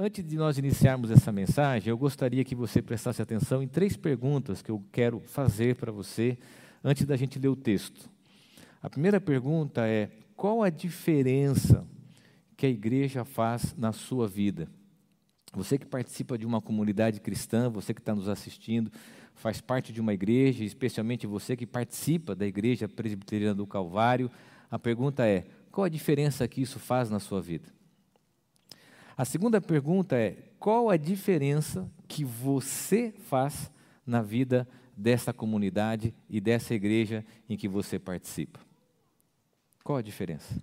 Antes de nós iniciarmos essa mensagem, eu gostaria que você prestasse atenção em três perguntas que eu quero fazer para você antes da gente ler o texto. A primeira pergunta é: qual a diferença que a igreja faz na sua vida? Você que participa de uma comunidade cristã, você que está nos assistindo, faz parte de uma igreja, especialmente você que participa da Igreja Presbiteriana do Calvário, a pergunta é: qual a diferença que isso faz na sua vida? A segunda pergunta é: qual a diferença que você faz na vida dessa comunidade e dessa igreja em que você participa? Qual a diferença?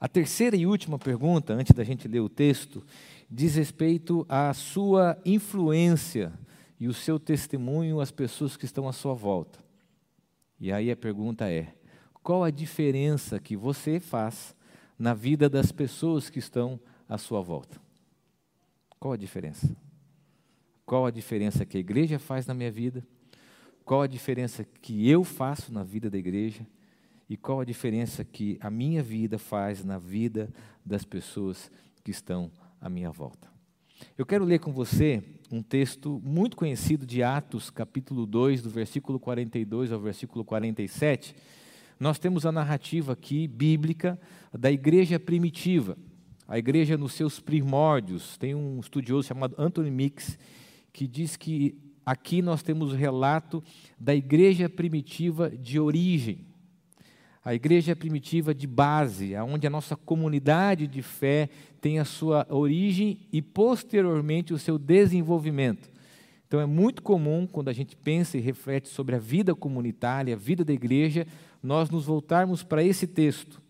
A terceira e última pergunta, antes da gente ler o texto, diz respeito à sua influência e o seu testemunho às pessoas que estão à sua volta. E aí a pergunta é: qual a diferença que você faz na vida das pessoas que estão à sua volta. Qual a diferença? Qual a diferença que a igreja faz na minha vida? Qual a diferença que eu faço na vida da igreja? E qual a diferença que a minha vida faz na vida das pessoas que estão à minha volta? Eu quero ler com você um texto muito conhecido de Atos, capítulo 2, do versículo 42 ao versículo 47. Nós temos a narrativa aqui bíblica da igreja primitiva a igreja nos seus primórdios. Tem um estudioso chamado Anthony Mix que diz que aqui nós temos o relato da igreja primitiva de origem. A igreja primitiva de base, onde a nossa comunidade de fé tem a sua origem e posteriormente o seu desenvolvimento. Então é muito comum, quando a gente pensa e reflete sobre a vida comunitária, a vida da igreja, nós nos voltarmos para esse texto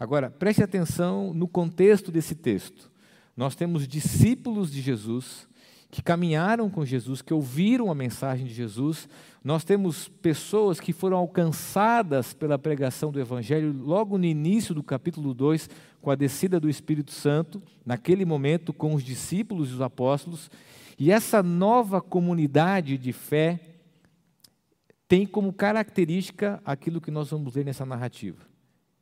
Agora, preste atenção no contexto desse texto. Nós temos discípulos de Jesus que caminharam com Jesus, que ouviram a mensagem de Jesus. Nós temos pessoas que foram alcançadas pela pregação do Evangelho logo no início do capítulo 2, com a descida do Espírito Santo, naquele momento com os discípulos e os apóstolos. E essa nova comunidade de fé tem como característica aquilo que nós vamos ler nessa narrativa.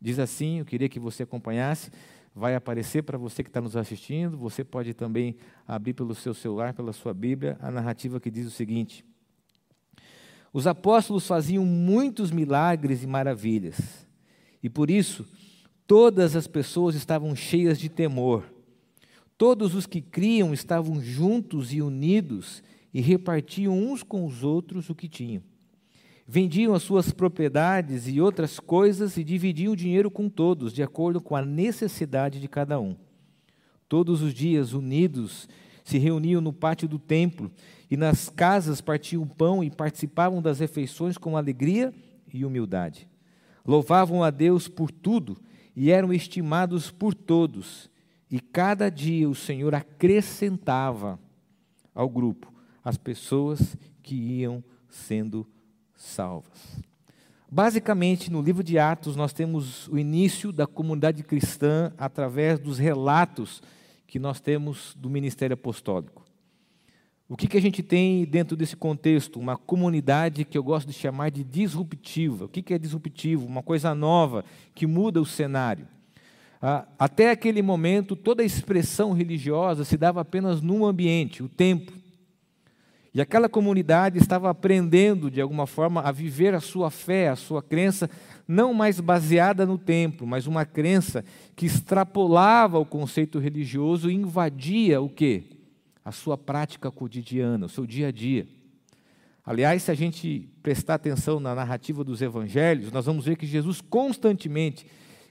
Diz assim, eu queria que você acompanhasse, vai aparecer para você que está nos assistindo, você pode também abrir pelo seu celular, pela sua Bíblia, a narrativa que diz o seguinte: Os apóstolos faziam muitos milagres e maravilhas, e por isso todas as pessoas estavam cheias de temor. Todos os que criam estavam juntos e unidos e repartiam uns com os outros o que tinham vendiam as suas propriedades e outras coisas e dividiam o dinheiro com todos, de acordo com a necessidade de cada um. Todos os dias, unidos, se reuniam no pátio do templo e nas casas partiam pão e participavam das refeições com alegria e humildade. Louvavam a Deus por tudo e eram estimados por todos. E cada dia o Senhor acrescentava ao grupo as pessoas que iam sendo salvas. Basicamente, no livro de Atos, nós temos o início da comunidade cristã através dos relatos que nós temos do ministério apostólico. O que, que a gente tem dentro desse contexto? Uma comunidade que eu gosto de chamar de disruptiva. O que, que é disruptivo? Uma coisa nova que muda o cenário. Ah, até aquele momento, toda a expressão religiosa se dava apenas num ambiente, o templo. E aquela comunidade estava aprendendo, de alguma forma, a viver a sua fé, a sua crença, não mais baseada no templo, mas uma crença que extrapolava o conceito religioso e invadia o quê? A sua prática cotidiana, o seu dia a dia. Aliás, se a gente prestar atenção na narrativa dos evangelhos, nós vamos ver que Jesus constantemente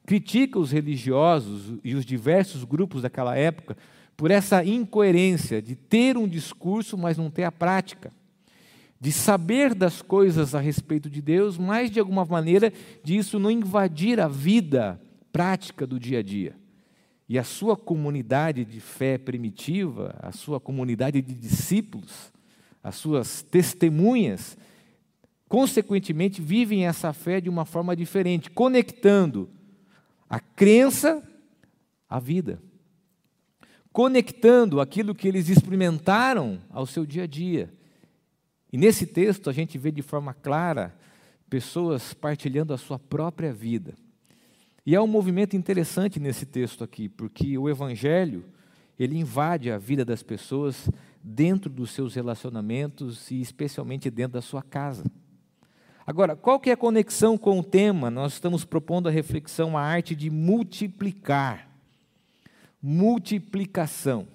critica os religiosos e os diversos grupos daquela época por essa incoerência de ter um discurso, mas não ter a prática, de saber das coisas a respeito de Deus, mas de alguma maneira disso não invadir a vida prática do dia a dia. E a sua comunidade de fé primitiva, a sua comunidade de discípulos, as suas testemunhas, consequentemente vivem essa fé de uma forma diferente, conectando a crença à vida conectando aquilo que eles experimentaram ao seu dia a dia. E nesse texto a gente vê de forma clara pessoas partilhando a sua própria vida. E há um movimento interessante nesse texto aqui, porque o evangelho, ele invade a vida das pessoas dentro dos seus relacionamentos e especialmente dentro da sua casa. Agora, qual que é a conexão com o tema? Nós estamos propondo a reflexão, a arte de multiplicar. Multiplicação.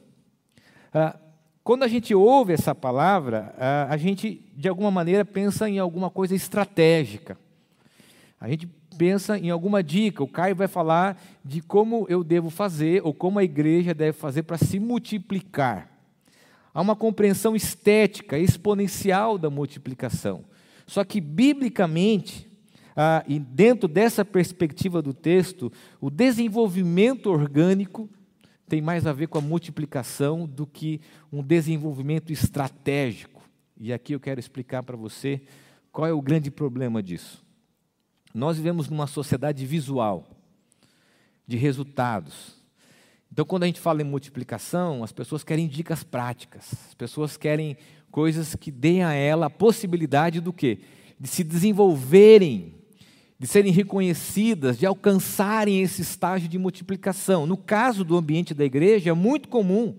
Ah, quando a gente ouve essa palavra, ah, a gente, de alguma maneira, pensa em alguma coisa estratégica. A gente pensa em alguma dica. O Caio vai falar de como eu devo fazer, ou como a igreja deve fazer para se multiplicar. Há uma compreensão estética, exponencial da multiplicação. Só que, biblicamente, ah, e dentro dessa perspectiva do texto, o desenvolvimento orgânico tem mais a ver com a multiplicação do que um desenvolvimento estratégico. E aqui eu quero explicar para você qual é o grande problema disso. Nós vivemos numa sociedade visual, de resultados. Então, quando a gente fala em multiplicação, as pessoas querem dicas práticas, as pessoas querem coisas que deem a ela a possibilidade do quê? De se desenvolverem, de serem reconhecidas, de alcançarem esse estágio de multiplicação. No caso do ambiente da igreja, é muito comum,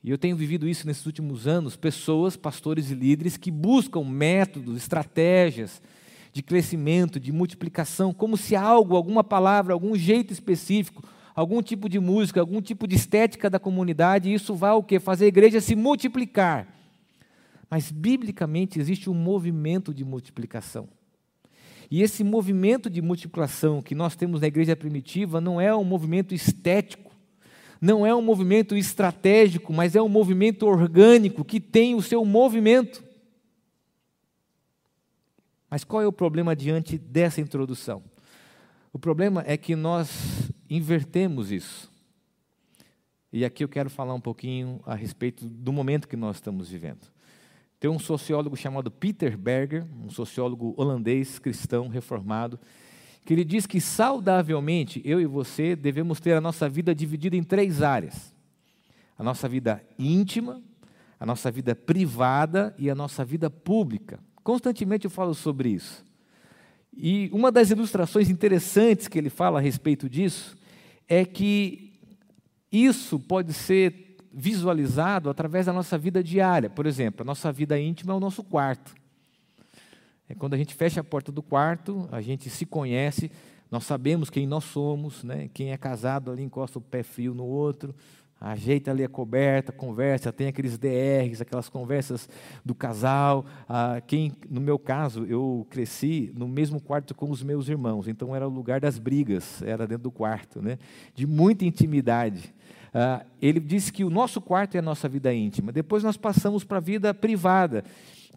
e eu tenho vivido isso nesses últimos anos, pessoas, pastores e líderes que buscam métodos, estratégias de crescimento, de multiplicação, como se algo, alguma palavra, algum jeito específico, algum tipo de música, algum tipo de estética da comunidade, isso vai o quê? Fazer a igreja se multiplicar. Mas, biblicamente, existe um movimento de multiplicação. E esse movimento de multiplicação que nós temos na igreja primitiva não é um movimento estético, não é um movimento estratégico, mas é um movimento orgânico que tem o seu movimento. Mas qual é o problema diante dessa introdução? O problema é que nós invertemos isso. E aqui eu quero falar um pouquinho a respeito do momento que nós estamos vivendo. Tem um sociólogo chamado Peter Berger, um sociólogo holandês cristão reformado, que ele diz que saudavelmente eu e você devemos ter a nossa vida dividida em três áreas: a nossa vida íntima, a nossa vida privada e a nossa vida pública. Constantemente eu falo sobre isso. E uma das ilustrações interessantes que ele fala a respeito disso é que isso pode ser visualizado através da nossa vida diária. Por exemplo, a nossa vida íntima é o nosso quarto. É quando a gente fecha a porta do quarto, a gente se conhece, nós sabemos quem nós somos, né? quem é casado ali encosta o pé frio no outro, ajeita ali a coberta, conversa, tem aqueles DRs, aquelas conversas do casal. Ah, quem, no meu caso, eu cresci no mesmo quarto com os meus irmãos, então era o lugar das brigas, era dentro do quarto, né? de muita intimidade. Ah, ele disse que o nosso quarto é a nossa vida íntima. Depois nós passamos para a vida privada,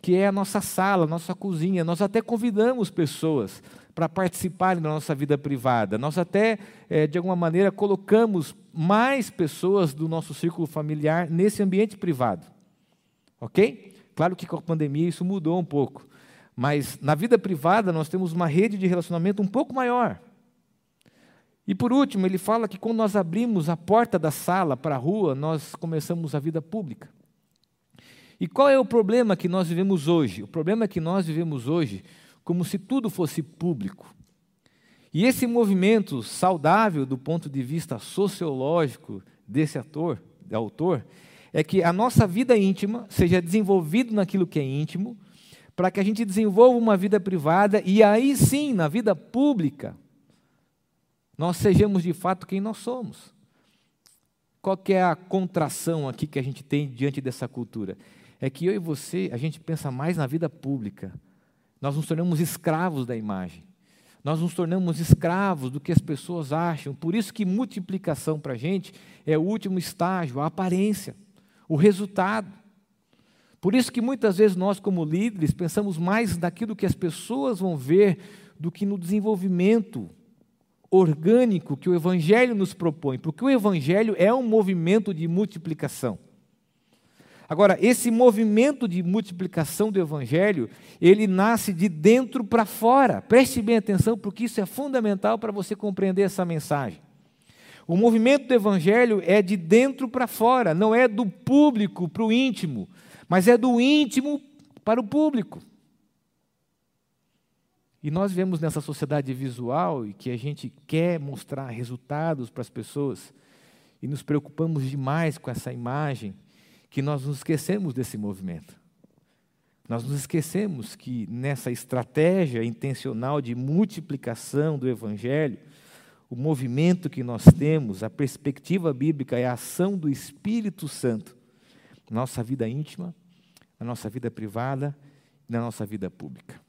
que é a nossa sala, a nossa cozinha. Nós até convidamos pessoas para participarem da nossa vida privada. Nós até, é, de alguma maneira, colocamos mais pessoas do nosso círculo familiar nesse ambiente privado. Ok? Claro que com a pandemia isso mudou um pouco. Mas na vida privada nós temos uma rede de relacionamento um pouco maior. E por último, ele fala que quando nós abrimos a porta da sala para a rua, nós começamos a vida pública. E qual é o problema que nós vivemos hoje? O problema é que nós vivemos hoje como se tudo fosse público. E esse movimento saudável do ponto de vista sociológico desse ator, autor, é que a nossa vida íntima seja desenvolvida naquilo que é íntimo, para que a gente desenvolva uma vida privada e aí sim, na vida pública, nós sejamos de fato quem nós somos. Qual que é a contração aqui que a gente tem diante dessa cultura? É que eu e você, a gente pensa mais na vida pública. Nós nos tornamos escravos da imagem. Nós nos tornamos escravos do que as pessoas acham. Por isso que multiplicação para a gente é o último estágio, a aparência, o resultado. Por isso que muitas vezes nós, como líderes, pensamos mais naquilo que as pessoas vão ver do que no desenvolvimento orgânico que o Evangelho nos propõe, porque o Evangelho é um movimento de multiplicação. Agora, esse movimento de multiplicação do Evangelho, ele nasce de dentro para fora. Preste bem atenção, porque isso é fundamental para você compreender essa mensagem. O movimento do Evangelho é de dentro para fora, não é do público para o íntimo, mas é do íntimo para o público. E nós vemos nessa sociedade visual e que a gente quer mostrar resultados para as pessoas e nos preocupamos demais com essa imagem que nós nos esquecemos desse movimento. Nós nos esquecemos que nessa estratégia intencional de multiplicação do Evangelho, o movimento que nós temos, a perspectiva bíblica é a ação do Espírito Santo na nossa vida íntima, na nossa vida privada e na nossa vida pública.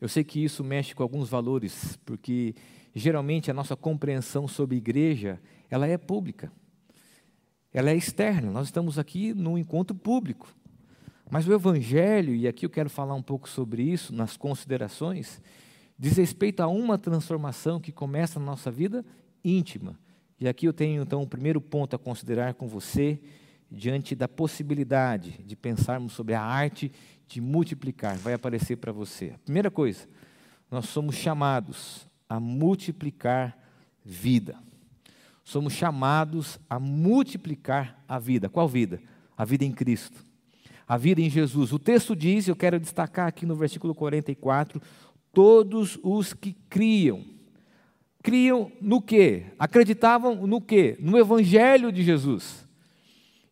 Eu sei que isso mexe com alguns valores, porque geralmente a nossa compreensão sobre igreja, ela é pública. Ela é externa. Nós estamos aqui num encontro público. Mas o Evangelho, e aqui eu quero falar um pouco sobre isso nas considerações, diz respeito a uma transformação que começa na nossa vida íntima. E aqui eu tenho então o primeiro ponto a considerar com você, diante da possibilidade de pensarmos sobre a arte de multiplicar. Vai aparecer para você. Primeira coisa, nós somos chamados a multiplicar vida. Somos chamados a multiplicar a vida. Qual vida? A vida em Cristo a vida em Jesus. O texto diz, eu quero destacar aqui no versículo 44, todos os que criam. Criam no quê? Acreditavam no quê? No evangelho de Jesus.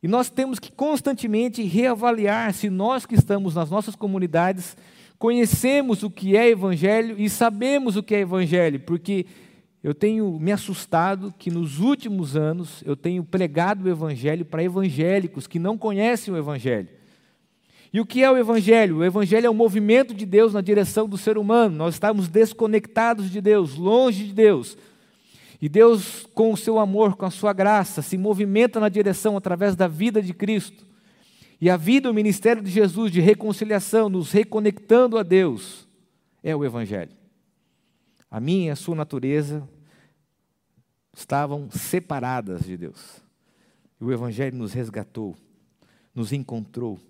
E nós temos que constantemente reavaliar se nós que estamos nas nossas comunidades conhecemos o que é evangelho e sabemos o que é evangelho, porque eu tenho me assustado que nos últimos anos eu tenho pregado o evangelho para evangélicos que não conhecem o evangelho. E o que é o Evangelho? O Evangelho é o movimento de Deus na direção do ser humano. Nós estamos desconectados de Deus, longe de Deus. E Deus, com o seu amor, com a sua graça, se movimenta na direção através da vida de Cristo. E a vida, o ministério de Jesus de reconciliação, nos reconectando a Deus, é o Evangelho. A minha e a sua natureza estavam separadas de Deus. E o Evangelho nos resgatou, nos encontrou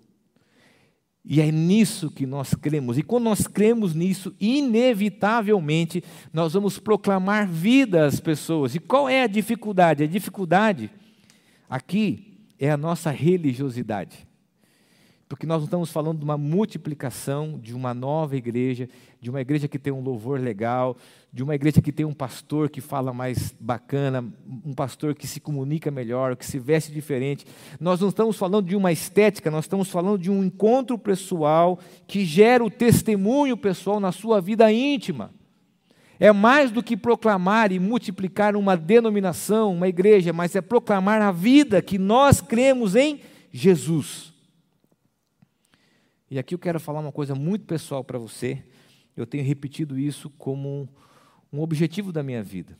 e é nisso que nós cremos. E quando nós cremos nisso, inevitavelmente nós vamos proclamar vida às pessoas. E qual é a dificuldade? A dificuldade aqui é a nossa religiosidade. Porque nós não estamos falando de uma multiplicação de uma nova igreja, de uma igreja que tem um louvor legal, de uma igreja que tem um pastor que fala mais bacana, um pastor que se comunica melhor, que se veste diferente. Nós não estamos falando de uma estética, nós estamos falando de um encontro pessoal que gera o testemunho pessoal na sua vida íntima. É mais do que proclamar e multiplicar uma denominação, uma igreja, mas é proclamar a vida que nós cremos em Jesus. E aqui eu quero falar uma coisa muito pessoal para você. Eu tenho repetido isso como um objetivo da minha vida.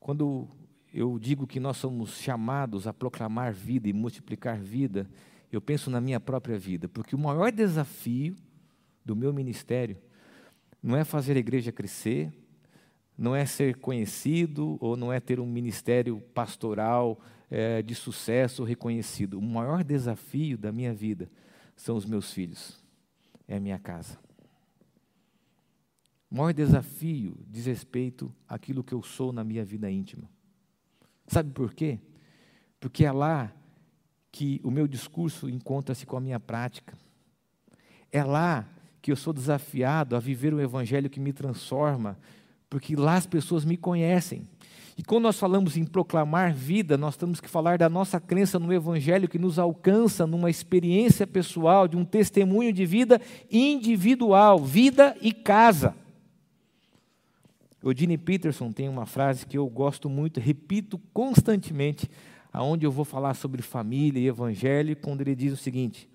Quando eu digo que nós somos chamados a proclamar vida e multiplicar vida, eu penso na minha própria vida, porque o maior desafio do meu ministério não é fazer a igreja crescer, não é ser conhecido ou não é ter um ministério pastoral é, de sucesso reconhecido. O maior desafio da minha vida são os meus filhos, é a minha casa. O maior desafio diz respeito àquilo que eu sou na minha vida íntima. Sabe por quê? Porque é lá que o meu discurso encontra-se com a minha prática. É lá que eu sou desafiado a viver um evangelho que me transforma, porque lá as pessoas me conhecem. E quando nós falamos em proclamar vida, nós temos que falar da nossa crença no Evangelho que nos alcança numa experiência pessoal, de um testemunho de vida individual, vida e casa. Gene Peterson tem uma frase que eu gosto muito, repito constantemente, aonde eu vou falar sobre família e evangelho, quando ele diz o seguinte: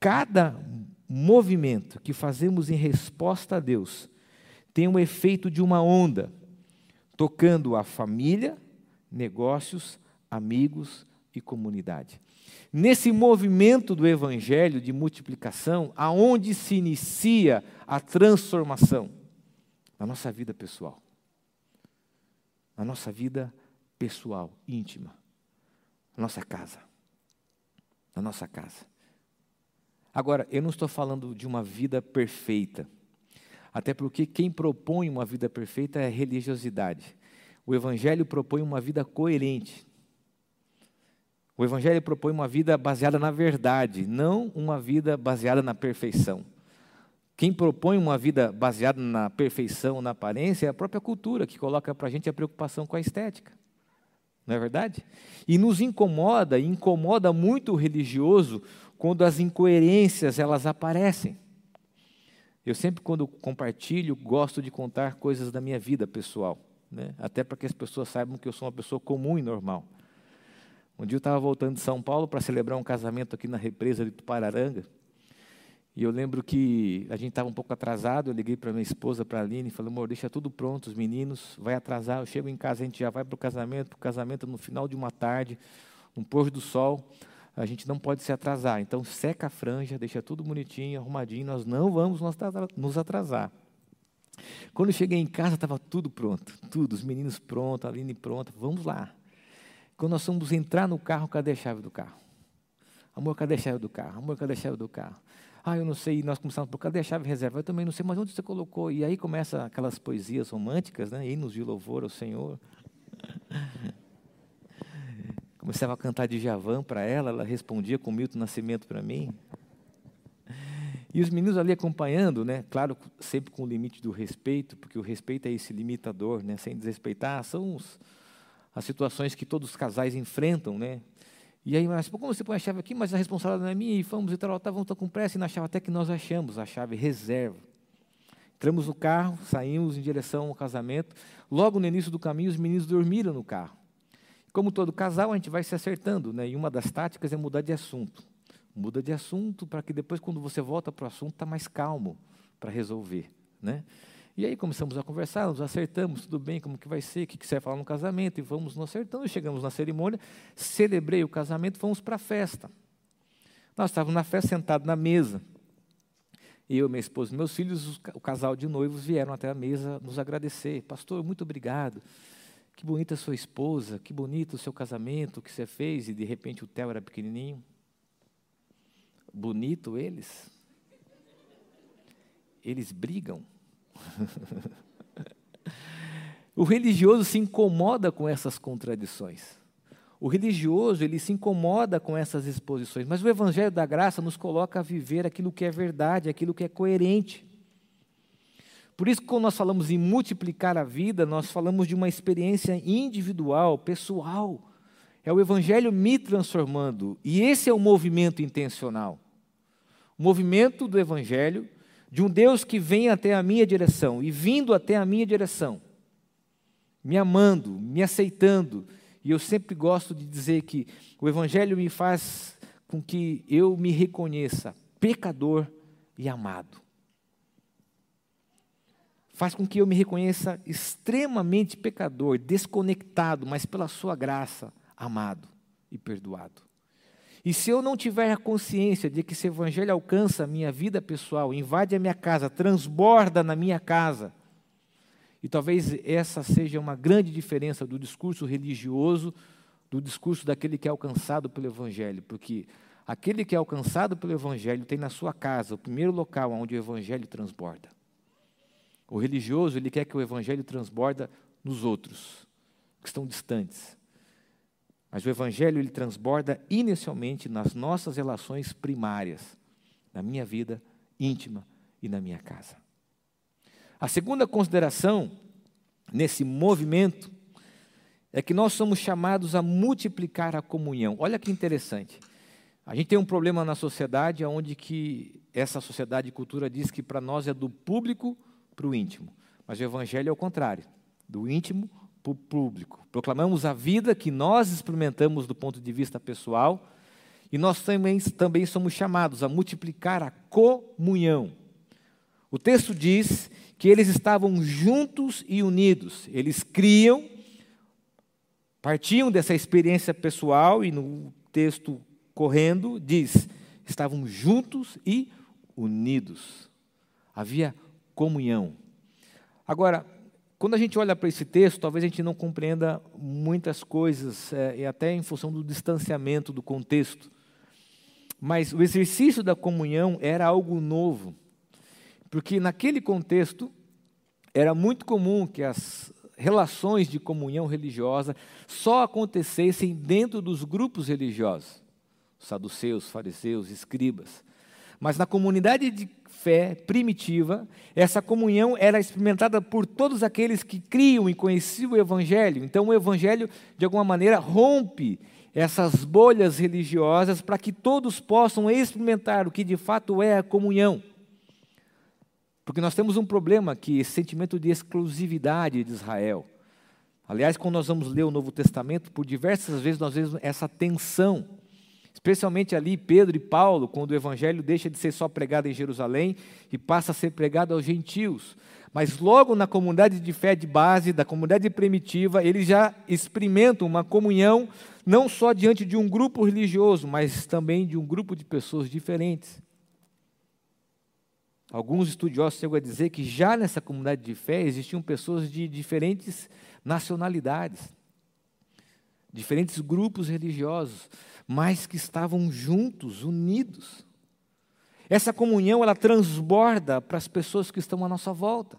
cada movimento que fazemos em resposta a Deus tem o efeito de uma onda tocando a família, negócios, amigos e comunidade. Nesse movimento do evangelho de multiplicação, aonde se inicia a transformação? Na nossa vida pessoal. Na nossa vida pessoal, íntima. Na nossa casa. Na nossa casa. Agora, eu não estou falando de uma vida perfeita. Até porque quem propõe uma vida perfeita é religiosidade. O Evangelho propõe uma vida coerente. O Evangelho propõe uma vida baseada na verdade, não uma vida baseada na perfeição. Quem propõe uma vida baseada na perfeição, na aparência, é a própria cultura que coloca para a gente a preocupação com a estética. Não é verdade? E nos incomoda, e incomoda muito o religioso quando as incoerências elas aparecem. Eu sempre, quando compartilho, gosto de contar coisas da minha vida pessoal, né? até para que as pessoas saibam que eu sou uma pessoa comum e normal. Um dia eu estava voltando de São Paulo para celebrar um casamento aqui na represa de Tupararanga. E eu lembro que a gente estava um pouco atrasado, eu liguei para minha esposa, para a Aline, e falei, amor, deixa tudo pronto, os meninos, vai atrasar, eu chego em casa, a gente já vai para o casamento, o casamento no final de uma tarde, no pôr do sol, a gente não pode se atrasar. Então, seca a franja, deixa tudo bonitinho, arrumadinho, nós não vamos nos atrasar. Quando eu cheguei em casa, estava tudo pronto, tudo, os meninos prontos, a Aline pronta, vamos lá. Quando nós fomos entrar no carro, cadê a chave do carro? Amor, cadê a chave do carro? Amor, cadê a chave do carro? Ah, eu não sei. E nós começamos, por cadê a chave reserva? Eu também não sei, mas onde você colocou? E aí começa aquelas poesias românticas, né? Hinos de louvor ao Senhor. Começava a cantar de Javan para ela, ela respondia com Milton Nascimento para mim. E os meninos ali acompanhando, né? Claro, sempre com o limite do respeito, porque o respeito é esse limitador, né? Sem desrespeitar, são os, as situações que todos os casais enfrentam, né? E aí, mas como você põe a chave aqui, mas a responsabilidade não é minha, e fomos e tal, estavam com pressa, e na chave até que nós achamos a chave reserva. Entramos no carro, saímos em direção ao casamento. Logo no início do caminho, os meninos dormiram no carro. Como todo casal, a gente vai se acertando, né? E uma das táticas é mudar de assunto. Muda de assunto para que depois, quando você volta para o assunto, está mais calmo para resolver, né? E aí começamos a conversar, nos acertamos, tudo bem, como que vai ser, o que, que você vai falar no casamento, e vamos nos acertando, chegamos na cerimônia, celebrei o casamento, fomos para a festa. Nós estávamos na festa, sentados na mesa. Eu, minha esposa e meus filhos, o casal de noivos, vieram até a mesa nos agradecer. Pastor, muito obrigado. Que bonita sua esposa, que bonito o seu casamento, que você fez. E de repente o Theo era pequenininho. Bonito eles. Eles brigam. o religioso se incomoda com essas contradições. O religioso, ele se incomoda com essas exposições, mas o evangelho da graça nos coloca a viver aquilo que é verdade, aquilo que é coerente. Por isso, quando nós falamos em multiplicar a vida, nós falamos de uma experiência individual, pessoal. É o Evangelho me transformando. E esse é o movimento intencional. O movimento do Evangelho de um Deus que vem até a minha direção e vindo até a minha direção, me amando, me aceitando. E eu sempre gosto de dizer que o Evangelho me faz com que eu me reconheça pecador e amado. Faz com que eu me reconheça extremamente pecador, desconectado, mas pela Sua graça, amado e perdoado. E se eu não tiver a consciência de que esse evangelho alcança a minha vida pessoal, invade a minha casa, transborda na minha casa, e talvez essa seja uma grande diferença do discurso religioso do discurso daquele que é alcançado pelo evangelho, porque aquele que é alcançado pelo evangelho tem na sua casa o primeiro local onde o evangelho transborda. O religioso, ele quer que o evangelho transborda nos outros, que estão distantes. Mas o Evangelho ele transborda inicialmente nas nossas relações primárias, na minha vida íntima e na minha casa. A segunda consideração nesse movimento é que nós somos chamados a multiplicar a comunhão. Olha que interessante. A gente tem um problema na sociedade onde que essa sociedade e cultura diz que para nós é do público para o íntimo. Mas o evangelho é o contrário, do íntimo para o público. Proclamamos a vida que nós experimentamos do ponto de vista pessoal e nós também, também somos chamados a multiplicar a comunhão. O texto diz que eles estavam juntos e unidos, eles criam, partiam dessa experiência pessoal e no texto correndo diz: estavam juntos e unidos. Havia comunhão. Agora, quando a gente olha para esse texto, talvez a gente não compreenda muitas coisas, é, e até em função do distanciamento do contexto. Mas o exercício da comunhão era algo novo, porque naquele contexto era muito comum que as relações de comunhão religiosa só acontecessem dentro dos grupos religiosos, saduceus, fariseus, escribas. Mas na comunidade de fé primitiva, essa comunhão era experimentada por todos aqueles que criam e conheciam o Evangelho. Então, o Evangelho, de alguma maneira, rompe essas bolhas religiosas para que todos possam experimentar o que de fato é a comunhão. Porque nós temos um problema aqui, esse sentimento de exclusividade de Israel. Aliás, quando nós vamos ler o Novo Testamento, por diversas vezes nós vemos essa tensão. Especialmente ali Pedro e Paulo, quando o evangelho deixa de ser só pregado em Jerusalém e passa a ser pregado aos gentios. Mas logo na comunidade de fé de base, da comunidade primitiva, eles já experimentam uma comunhão não só diante de um grupo religioso, mas também de um grupo de pessoas diferentes. Alguns estudiosos chegam a dizer que já nessa comunidade de fé existiam pessoas de diferentes nacionalidades, diferentes grupos religiosos, mas que estavam juntos, unidos. Essa comunhão ela transborda para as pessoas que estão à nossa volta.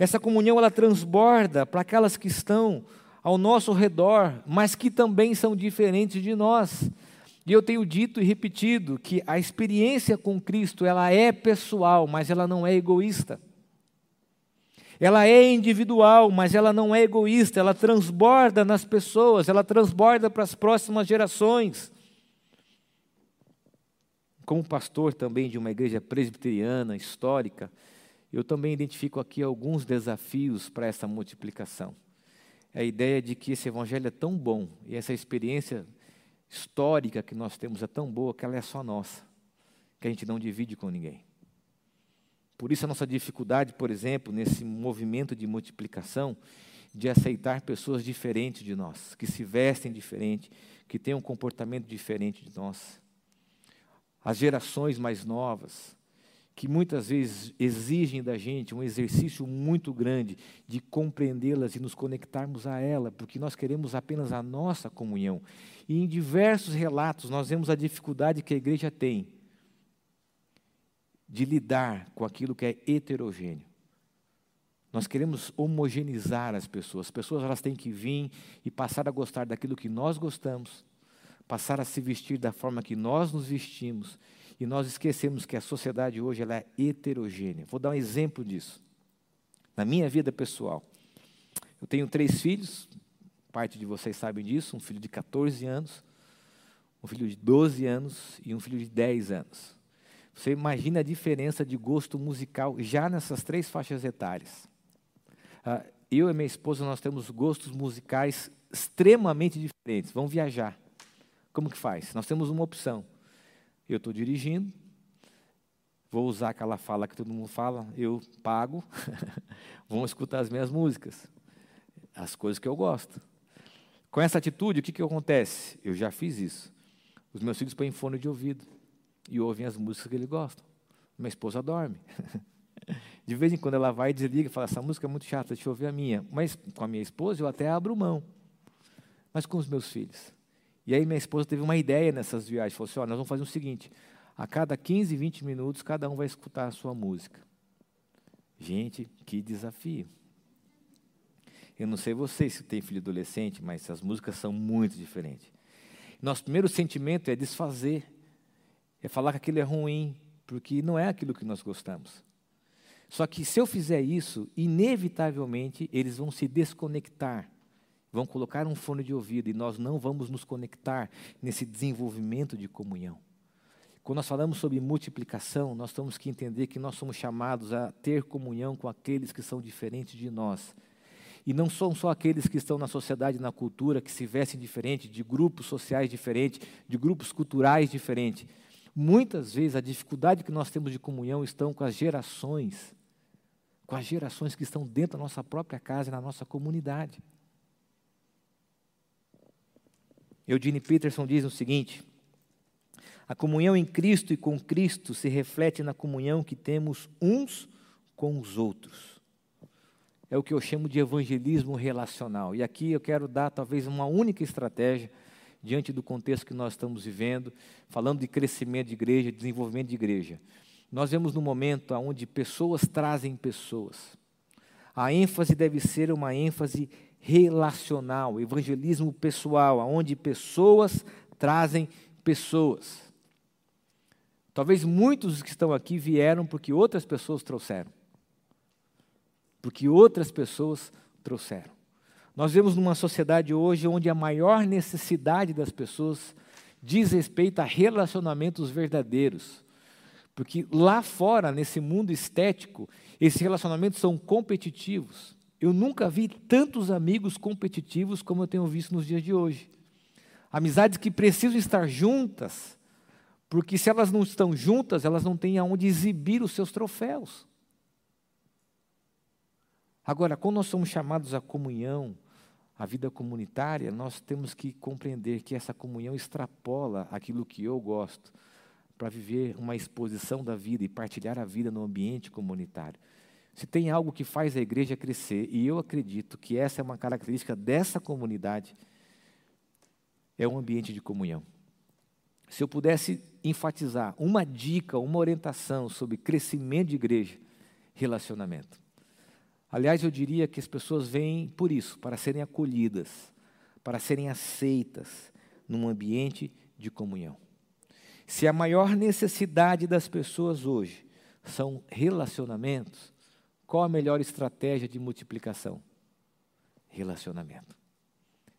Essa comunhão ela transborda para aquelas que estão ao nosso redor, mas que também são diferentes de nós. E eu tenho dito e repetido que a experiência com Cristo, ela é pessoal, mas ela não é egoísta. Ela é individual, mas ela não é egoísta, ela transborda nas pessoas, ela transborda para as próximas gerações. Como pastor também de uma igreja presbiteriana histórica, eu também identifico aqui alguns desafios para essa multiplicação. A ideia de que esse evangelho é tão bom e essa experiência histórica que nós temos é tão boa que ela é só nossa, que a gente não divide com ninguém. Por isso a nossa dificuldade, por exemplo, nesse movimento de multiplicação, de aceitar pessoas diferentes de nós, que se vestem diferente, que têm um comportamento diferente de nós. As gerações mais novas, que muitas vezes exigem da gente um exercício muito grande de compreendê-las e nos conectarmos a ela, porque nós queremos apenas a nossa comunhão. E em diversos relatos nós vemos a dificuldade que a igreja tem de lidar com aquilo que é heterogêneo. Nós queremos homogeneizar as pessoas. As pessoas elas têm que vir e passar a gostar daquilo que nós gostamos, passar a se vestir da forma que nós nos vestimos e nós esquecemos que a sociedade hoje ela é heterogênea. Vou dar um exemplo disso. Na minha vida pessoal, eu tenho três filhos, parte de vocês sabem disso, um filho de 14 anos, um filho de 12 anos e um filho de 10 anos. Você imagina a diferença de gosto musical já nessas três faixas etárias. Uh, eu e minha esposa, nós temos gostos musicais extremamente diferentes. Vamos viajar. Como que faz? Nós temos uma opção. Eu estou dirigindo, vou usar aquela fala que todo mundo fala, eu pago, vão escutar as minhas músicas, as coisas que eu gosto. Com essa atitude, o que, que acontece? Eu já fiz isso. Os meus filhos põem fone de ouvido e ouvem as músicas que eles gostam. Minha esposa dorme. De vez em quando ela vai e desliga e fala: essa música é muito chata, deixa eu ouvir a minha. Mas com a minha esposa eu até abro mão. Mas com os meus filhos. E aí minha esposa teve uma ideia nessas viagens, falou assim, ó, nós vamos fazer o seguinte, a cada 15, 20 minutos, cada um vai escutar a sua música. Gente, que desafio. Eu não sei vocês se tem filho adolescente, mas as músicas são muito diferentes. Nosso primeiro sentimento é desfazer, é falar que aquilo é ruim, porque não é aquilo que nós gostamos. Só que se eu fizer isso, inevitavelmente eles vão se desconectar vão colocar um fone de ouvido e nós não vamos nos conectar nesse desenvolvimento de comunhão. Quando nós falamos sobre multiplicação, nós temos que entender que nós somos chamados a ter comunhão com aqueles que são diferentes de nós. E não são só aqueles que estão na sociedade, na cultura, que se vestem diferente, de grupos sociais diferentes, de grupos culturais diferentes. Muitas vezes a dificuldade que nós temos de comunhão estão com as gerações, com as gerações que estão dentro da nossa própria casa e na nossa comunidade. Eugene Peterson diz o seguinte: a comunhão em Cristo e com Cristo se reflete na comunhão que temos uns com os outros. É o que eu chamo de evangelismo relacional. E aqui eu quero dar talvez uma única estratégia diante do contexto que nós estamos vivendo, falando de crescimento de igreja, desenvolvimento de igreja. Nós vemos no momento onde pessoas trazem pessoas. A ênfase deve ser uma ênfase relacional, evangelismo pessoal, onde pessoas trazem pessoas. Talvez muitos que estão aqui vieram porque outras pessoas trouxeram. Porque outras pessoas trouxeram. Nós vemos numa sociedade hoje onde a maior necessidade das pessoas diz respeito a relacionamentos verdadeiros. Porque lá fora, nesse mundo estético, esses relacionamentos são competitivos. Eu nunca vi tantos amigos competitivos como eu tenho visto nos dias de hoje. Amizades que precisam estar juntas, porque se elas não estão juntas, elas não têm aonde exibir os seus troféus. Agora, quando nós somos chamados à comunhão, à vida comunitária, nós temos que compreender que essa comunhão extrapola aquilo que eu gosto para viver uma exposição da vida e partilhar a vida no ambiente comunitário. Se tem algo que faz a igreja crescer, e eu acredito que essa é uma característica dessa comunidade, é um ambiente de comunhão. Se eu pudesse enfatizar uma dica, uma orientação sobre crescimento de igreja, relacionamento. Aliás, eu diria que as pessoas vêm por isso, para serem acolhidas, para serem aceitas num ambiente de comunhão. Se a maior necessidade das pessoas hoje são relacionamentos, qual a melhor estratégia de multiplicação? Relacionamento.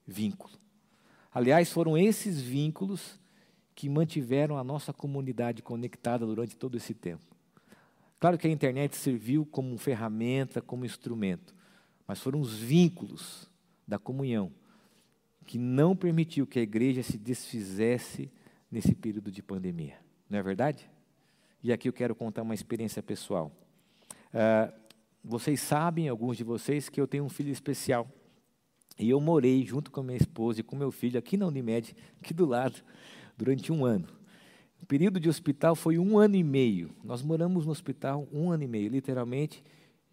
Vínculo. Aliás, foram esses vínculos que mantiveram a nossa comunidade conectada durante todo esse tempo. Claro que a internet serviu como ferramenta, como instrumento, mas foram os vínculos da comunhão que não permitiu que a igreja se desfizesse nesse período de pandemia. Não é verdade? E aqui eu quero contar uma experiência pessoal. Uh, vocês sabem, alguns de vocês, que eu tenho um filho especial. E eu morei junto com minha esposa e com meu filho aqui na Unimed, aqui do lado, durante um ano. O período de hospital foi um ano e meio. Nós moramos no hospital um ano e meio, literalmente.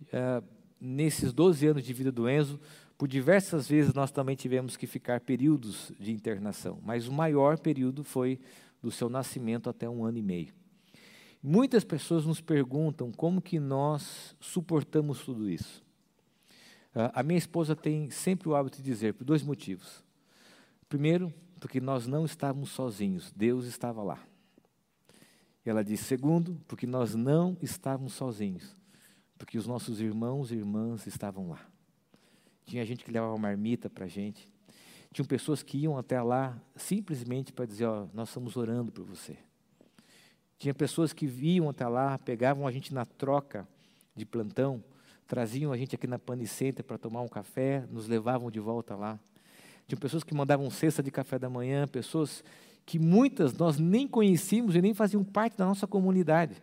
Uh, nesses 12 anos de vida do Enzo, por diversas vezes nós também tivemos que ficar períodos de internação, mas o maior período foi do seu nascimento até um ano e meio. Muitas pessoas nos perguntam como que nós suportamos tudo isso. Uh, a minha esposa tem sempre o hábito de dizer, por dois motivos. Primeiro, porque nós não estávamos sozinhos, Deus estava lá. Ela diz: segundo, porque nós não estávamos sozinhos, porque os nossos irmãos e irmãs estavam lá. Tinha gente que levava marmita para a gente. Tinham pessoas que iam até lá simplesmente para dizer: Ó, nós estamos orando por você. Tinha pessoas que viam até lá, pegavam a gente na troca de plantão, traziam a gente aqui na Panicenter para tomar um café, nos levavam de volta lá. Tinha pessoas que mandavam cesta de café da manhã, pessoas que muitas nós nem conhecíamos e nem faziam parte da nossa comunidade.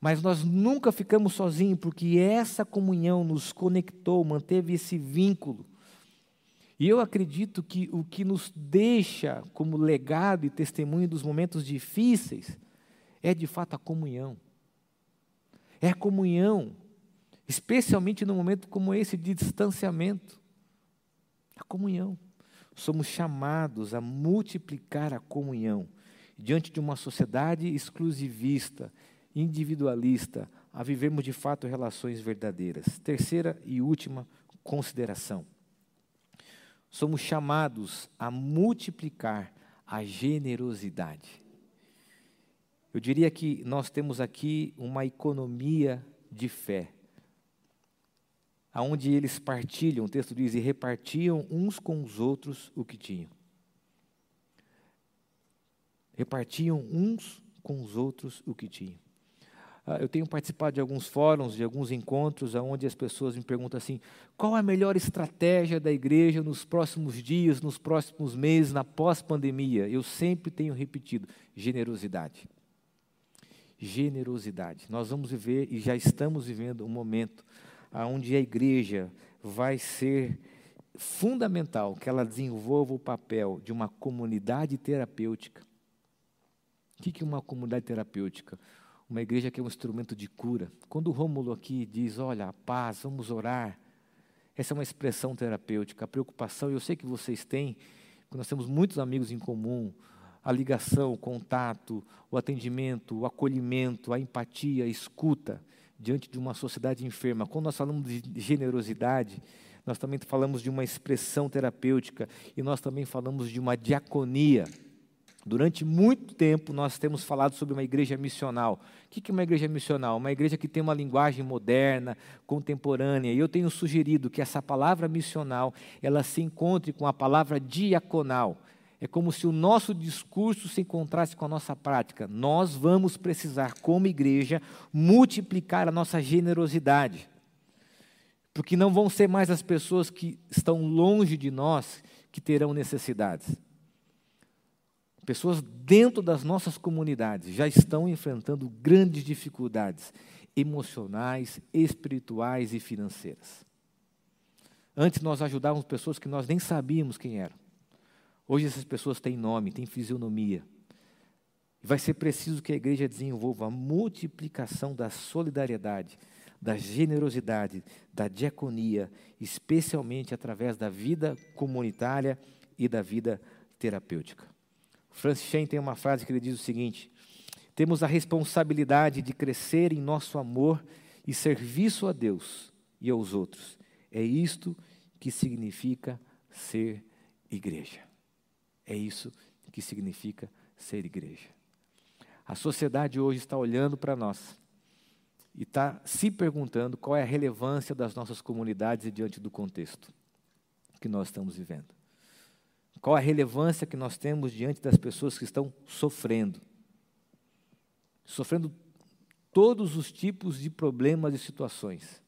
Mas nós nunca ficamos sozinhos, porque essa comunhão nos conectou, manteve esse vínculo. E eu acredito que o que nos deixa como legado e testemunho dos momentos difíceis é de fato a comunhão. É a comunhão, especialmente num momento como esse de distanciamento. A comunhão somos chamados a multiplicar a comunhão diante de uma sociedade exclusivista, individualista, a vivermos de fato relações verdadeiras. Terceira e última consideração. Somos chamados a multiplicar a generosidade. Eu diria que nós temos aqui uma economia de fé aonde eles partilham, o texto diz, e repartiam uns com os outros o que tinham. Repartiam uns com os outros o que tinham. Ah, eu tenho participado de alguns fóruns, de alguns encontros, onde as pessoas me perguntam assim: qual a melhor estratégia da igreja nos próximos dias, nos próximos meses, na pós-pandemia? Eu sempre tenho repetido: generosidade. Generosidade. Nós vamos viver e já estamos vivendo um momento onde a igreja vai ser fundamental que ela desenvolva o papel de uma comunidade terapêutica. O que é uma comunidade terapêutica? Uma igreja que é um instrumento de cura. Quando o Rômulo aqui diz, olha, a paz, vamos orar, essa é uma expressão terapêutica, a preocupação, eu sei que vocês têm, nós temos muitos amigos em comum, a ligação, o contato, o atendimento, o acolhimento, a empatia, a escuta diante de uma sociedade enferma. Quando nós falamos de generosidade, nós também falamos de uma expressão terapêutica e nós também falamos de uma diaconia. Durante muito tempo nós temos falado sobre uma igreja missional. O que é uma igreja missional? Uma igreja que tem uma linguagem moderna, contemporânea. E eu tenho sugerido que essa palavra missional ela se encontre com a palavra diaconal. É como se o nosso discurso se encontrasse com a nossa prática. Nós vamos precisar, como igreja, multiplicar a nossa generosidade. Porque não vão ser mais as pessoas que estão longe de nós que terão necessidades. Pessoas dentro das nossas comunidades já estão enfrentando grandes dificuldades emocionais, espirituais e financeiras. Antes nós ajudávamos pessoas que nós nem sabíamos quem eram. Hoje essas pessoas têm nome, têm fisionomia. Vai ser preciso que a igreja desenvolva a multiplicação da solidariedade, da generosidade, da diaconia, especialmente através da vida comunitária e da vida terapêutica. Francis Schaeffer tem uma frase que ele diz o seguinte: temos a responsabilidade de crescer em nosso amor e serviço a Deus e aos outros. É isto que significa ser igreja. É isso que significa ser igreja. A sociedade hoje está olhando para nós e está se perguntando qual é a relevância das nossas comunidades diante do contexto que nós estamos vivendo. Qual a relevância que nós temos diante das pessoas que estão sofrendo? Sofrendo todos os tipos de problemas e situações.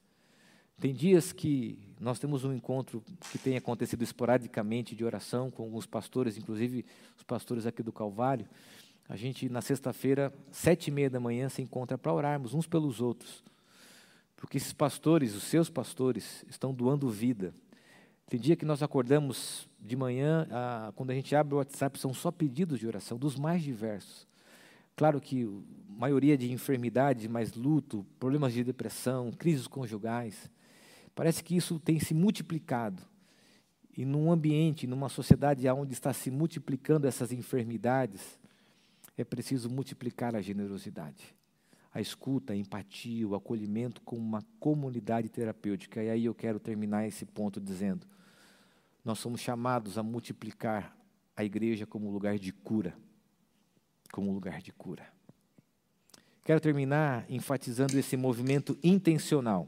Tem dias que nós temos um encontro que tem acontecido esporadicamente de oração com alguns pastores, inclusive os pastores aqui do Calvário. A gente, na sexta-feira, sete e meia da manhã, se encontra para orarmos uns pelos outros. Porque esses pastores, os seus pastores, estão doando vida tem dia que nós acordamos de manhã, ah, quando a gente abre o WhatsApp, são só pedidos de oração, dos mais diversos. Claro que a maioria de enfermidades, mais luto, problemas de depressão, crises conjugais. Parece que isso tem se multiplicado. E num ambiente, numa sociedade onde está se multiplicando essas enfermidades, é preciso multiplicar a generosidade, a escuta, a empatia, o acolhimento com uma comunidade terapêutica. E aí eu quero terminar esse ponto dizendo: nós somos chamados a multiplicar a igreja como lugar de cura. Como lugar de cura. Quero terminar enfatizando esse movimento intencional.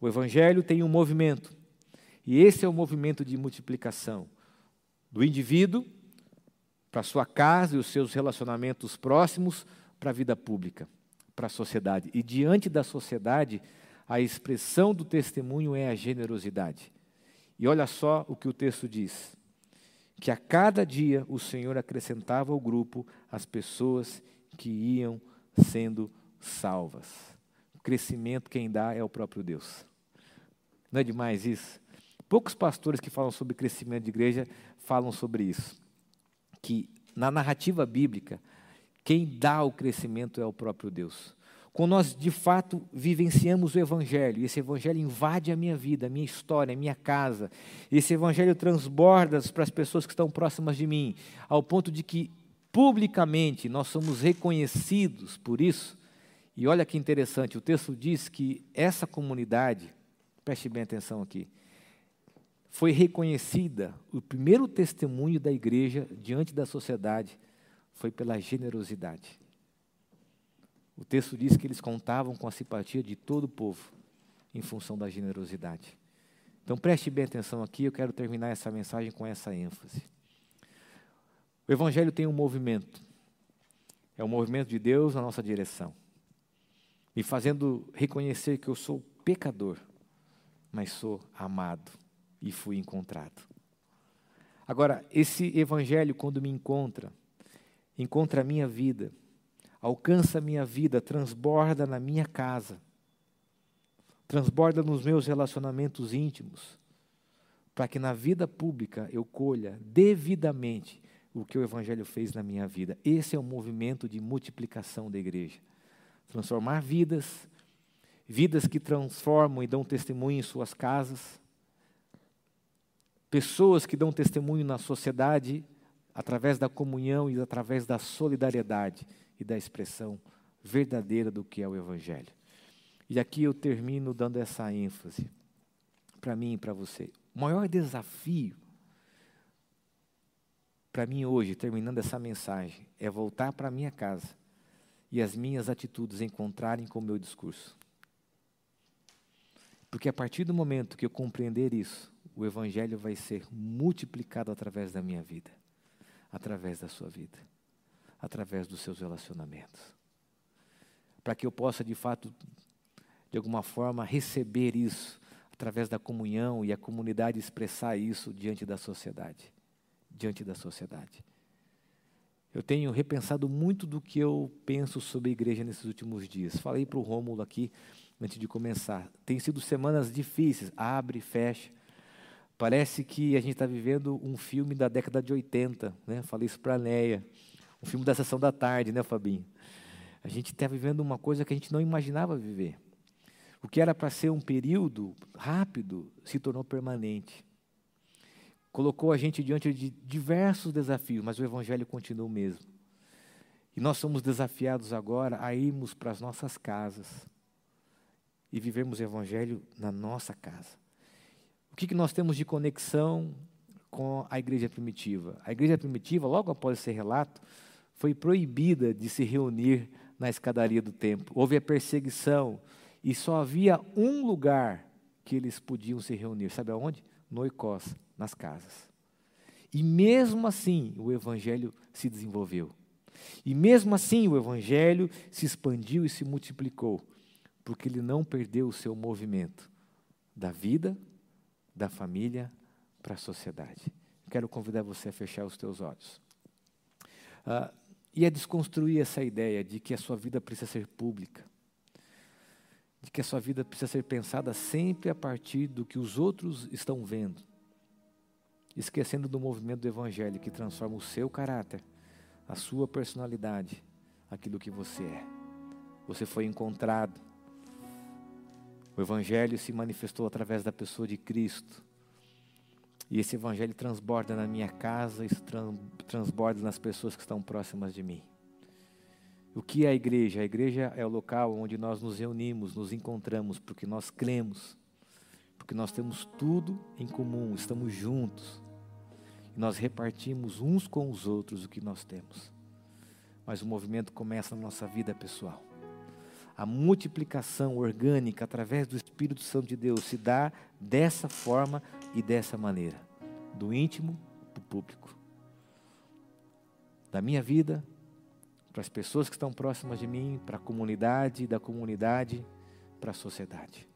O Evangelho tem um movimento, e esse é o movimento de multiplicação do indivíduo para sua casa e os seus relacionamentos próximos para a vida pública, para a sociedade. E diante da sociedade, a expressão do testemunho é a generosidade. E olha só o que o texto diz: que a cada dia o Senhor acrescentava ao grupo as pessoas que iam sendo salvas. O crescimento quem dá é o próprio Deus. Não é demais isso? Poucos pastores que falam sobre crescimento de igreja falam sobre isso. Que na narrativa bíblica, quem dá o crescimento é o próprio Deus quando nós de fato vivenciamos o Evangelho, e esse Evangelho invade a minha vida, a minha história, a minha casa, esse Evangelho transborda para as pessoas que estão próximas de mim, ao ponto de que publicamente nós somos reconhecidos por isso. E olha que interessante, o texto diz que essa comunidade, preste bem atenção aqui, foi reconhecida, o primeiro testemunho da igreja diante da sociedade foi pela generosidade. O texto diz que eles contavam com a simpatia de todo o povo, em função da generosidade. Então preste bem atenção aqui, eu quero terminar essa mensagem com essa ênfase. O Evangelho tem um movimento, é o movimento de Deus na nossa direção, me fazendo reconhecer que eu sou pecador, mas sou amado e fui encontrado. Agora, esse Evangelho, quando me encontra, encontra a minha vida, alcança a minha vida, transborda na minha casa, transborda nos meus relacionamentos íntimos, para que na vida pública eu colha devidamente o que o Evangelho fez na minha vida. Esse é o movimento de multiplicação da igreja. Transformar vidas, vidas que transformam e dão testemunho em suas casas, pessoas que dão testemunho na sociedade através da comunhão e através da solidariedade e da expressão verdadeira do que é o Evangelho. E aqui eu termino dando essa ênfase para mim e para você. O maior desafio para mim hoje, terminando essa mensagem, é voltar para minha casa e as minhas atitudes encontrarem com o meu discurso. Porque a partir do momento que eu compreender isso, o Evangelho vai ser multiplicado através da minha vida, através da sua vida, através dos seus relacionamentos. Para que eu possa, de fato, de alguma forma, receber isso através da comunhão e a comunidade expressar isso diante da sociedade. Diante da sociedade. Eu tenho repensado muito do que eu penso sobre a igreja nesses últimos dias. Falei para o Rômulo aqui, antes de começar. Tem sido semanas difíceis, abre, fecha. Parece que a gente está vivendo um filme da década de 80, né? Falei isso para a Neia. Um filme da sessão da tarde, né, Fabinho? A gente está vivendo uma coisa que a gente não imaginava viver. O que era para ser um período rápido se tornou permanente. Colocou a gente diante de diversos desafios, mas o Evangelho continua o mesmo. E nós somos desafiados agora a irmos para as nossas casas e vivermos o Evangelho na nossa casa. O que, que nós temos de conexão com a igreja primitiva? A igreja primitiva, logo após esse relato, foi proibida de se reunir na escadaria do templo. Houve a perseguição e só havia um lugar que eles podiam se reunir. Sabe aonde? No Oicós, nas casas. E mesmo assim, o evangelho se desenvolveu. E mesmo assim, o evangelho se expandiu e se multiplicou, porque ele não perdeu o seu movimento da vida, da família para a sociedade. Quero convidar você a fechar os teus olhos. Ah, e a desconstruir essa ideia de que a sua vida precisa ser pública, de que a sua vida precisa ser pensada sempre a partir do que os outros estão vendo, esquecendo do movimento do Evangelho que transforma o seu caráter, a sua personalidade, aquilo que você é. Você foi encontrado. O Evangelho se manifestou através da pessoa de Cristo. E esse Evangelho transborda na minha casa, isso transborda nas pessoas que estão próximas de mim. O que é a igreja? A igreja é o local onde nós nos reunimos, nos encontramos, porque nós cremos, porque nós temos tudo em comum, estamos juntos. E nós repartimos uns com os outros o que nós temos. Mas o movimento começa na nossa vida pessoal. A multiplicação orgânica através do Espírito Santo de Deus se dá dessa forma e dessa maneira, do íntimo para o público. Da minha vida para as pessoas que estão próximas de mim, para a comunidade, da comunidade para a sociedade.